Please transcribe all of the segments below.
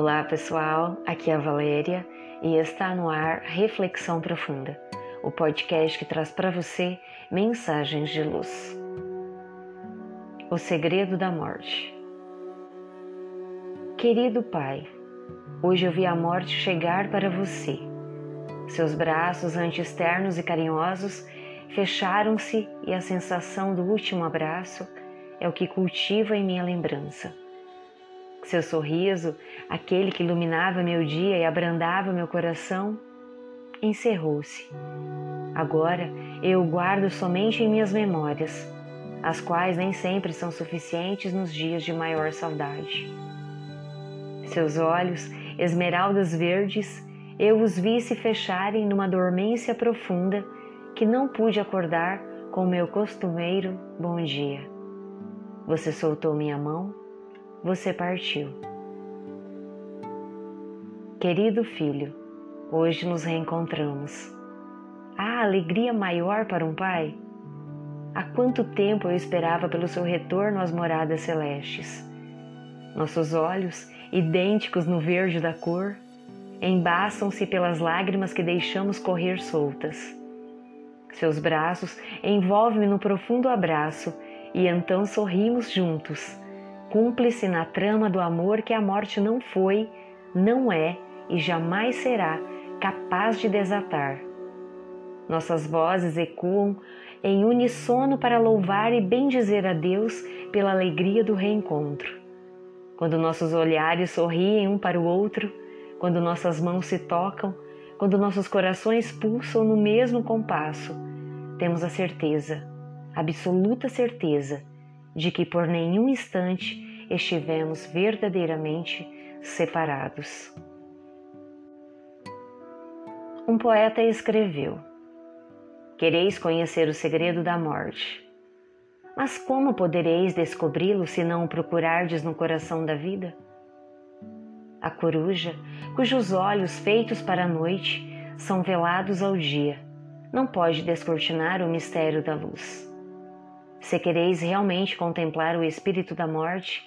Olá pessoal, aqui é a Valéria e está no ar Reflexão Profunda, o podcast que traz para você mensagens de luz. O segredo da morte. Querido Pai, hoje eu vi a morte chegar para você. Seus braços anti-externos e carinhosos fecharam-se e a sensação do último abraço é o que cultiva em minha lembrança seu sorriso, aquele que iluminava meu dia e abrandava meu coração, encerrou-se. Agora eu o guardo somente em minhas memórias, as quais nem sempre são suficientes nos dias de maior saudade. Seus olhos, esmeraldas verdes, eu os vi se fecharem numa dormência profunda que não pude acordar com meu costumeiro bom dia. Você soltou minha mão você partiu. Querido filho, hoje nos reencontramos. Há alegria maior para um pai? Há quanto tempo eu esperava pelo seu retorno às moradas celestes? Nossos olhos, idênticos no verde da cor, embaçam-se pelas lágrimas que deixamos correr soltas. Seus braços envolvem-me no profundo abraço e então sorrimos juntos cúmplice na trama do amor que a morte não foi, não é e jamais será capaz de desatar. Nossas vozes ecoam em unissono para louvar e bendizer a Deus pela alegria do reencontro. Quando nossos olhares sorriem um para o outro, quando nossas mãos se tocam, quando nossos corações pulsam no mesmo compasso, temos a certeza, absoluta certeza, de que por nenhum instante estivemos verdadeiramente separados. Um poeta escreveu: Quereis conhecer o segredo da morte. Mas como podereis descobri-lo se não o procurardes no coração da vida? A coruja, cujos olhos feitos para a noite são velados ao dia, não pode descortinar o mistério da luz. Se quereis realmente contemplar o espírito da morte,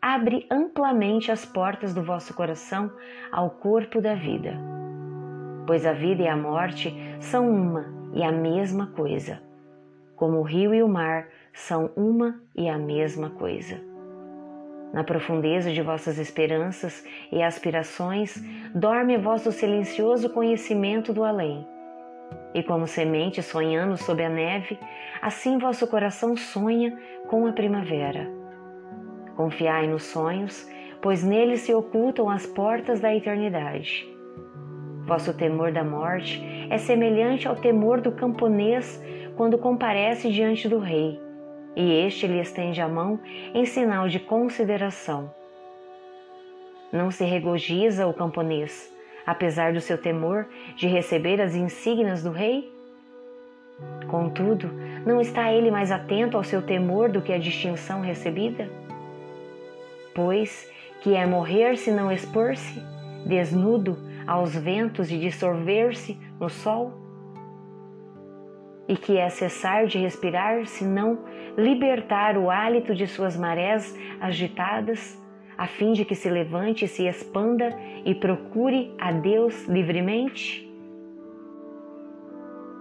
abre amplamente as portas do vosso coração ao corpo da vida. Pois a vida e a morte são uma e a mesma coisa, como o rio e o mar são uma e a mesma coisa. Na profundeza de vossas esperanças e aspirações dorme vosso silencioso conhecimento do além e como semente sonhando sob a neve, assim vosso coração sonha com a primavera. Confiai nos sonhos, pois neles se ocultam as portas da eternidade. Vosso temor da morte é semelhante ao temor do camponês quando comparece diante do rei, e este lhe estende a mão em sinal de consideração. Não se regozija o camponês, apesar do seu temor de receber as insígnias do rei? Contudo, não está ele mais atento ao seu temor do que à distinção recebida? Pois que é morrer se não expor-se, desnudo aos ventos e dissolver-se no sol? E que é cessar de respirar se não libertar o hálito de suas marés agitadas? A fim de que se levante se expanda e procure a Deus livremente?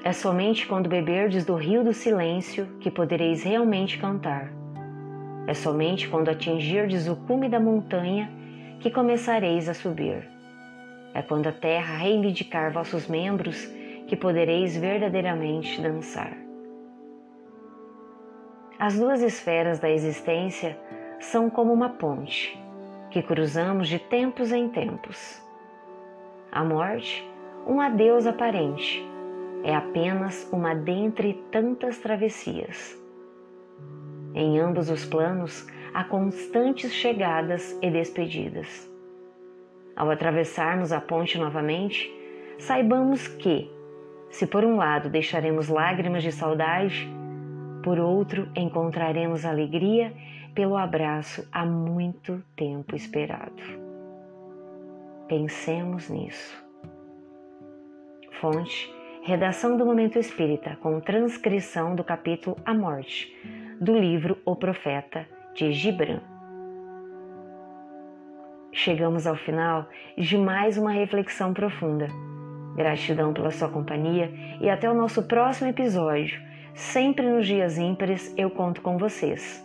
É somente quando beberdes do rio do silêncio que podereis realmente cantar. É somente quando atingirdes o cume da montanha que começareis a subir. É quando a terra reivindicar vossos membros que podereis verdadeiramente dançar. As duas esferas da existência são como uma ponte que cruzamos de tempos em tempos. A morte, um adeus aparente, é apenas uma dentre tantas travessias. Em ambos os planos há constantes chegadas e despedidas. Ao atravessarmos a ponte novamente, saibamos que, se por um lado deixaremos lágrimas de saudade, por outro encontraremos alegria pelo abraço há muito tempo esperado. Pensemos nisso. Fonte: Redação do Momento Espírita, com transcrição do capítulo A Morte, do livro O Profeta, de Gibran. Chegamos ao final de mais uma reflexão profunda. Gratidão pela sua companhia e até o nosso próximo episódio. Sempre nos dias ímpares eu conto com vocês.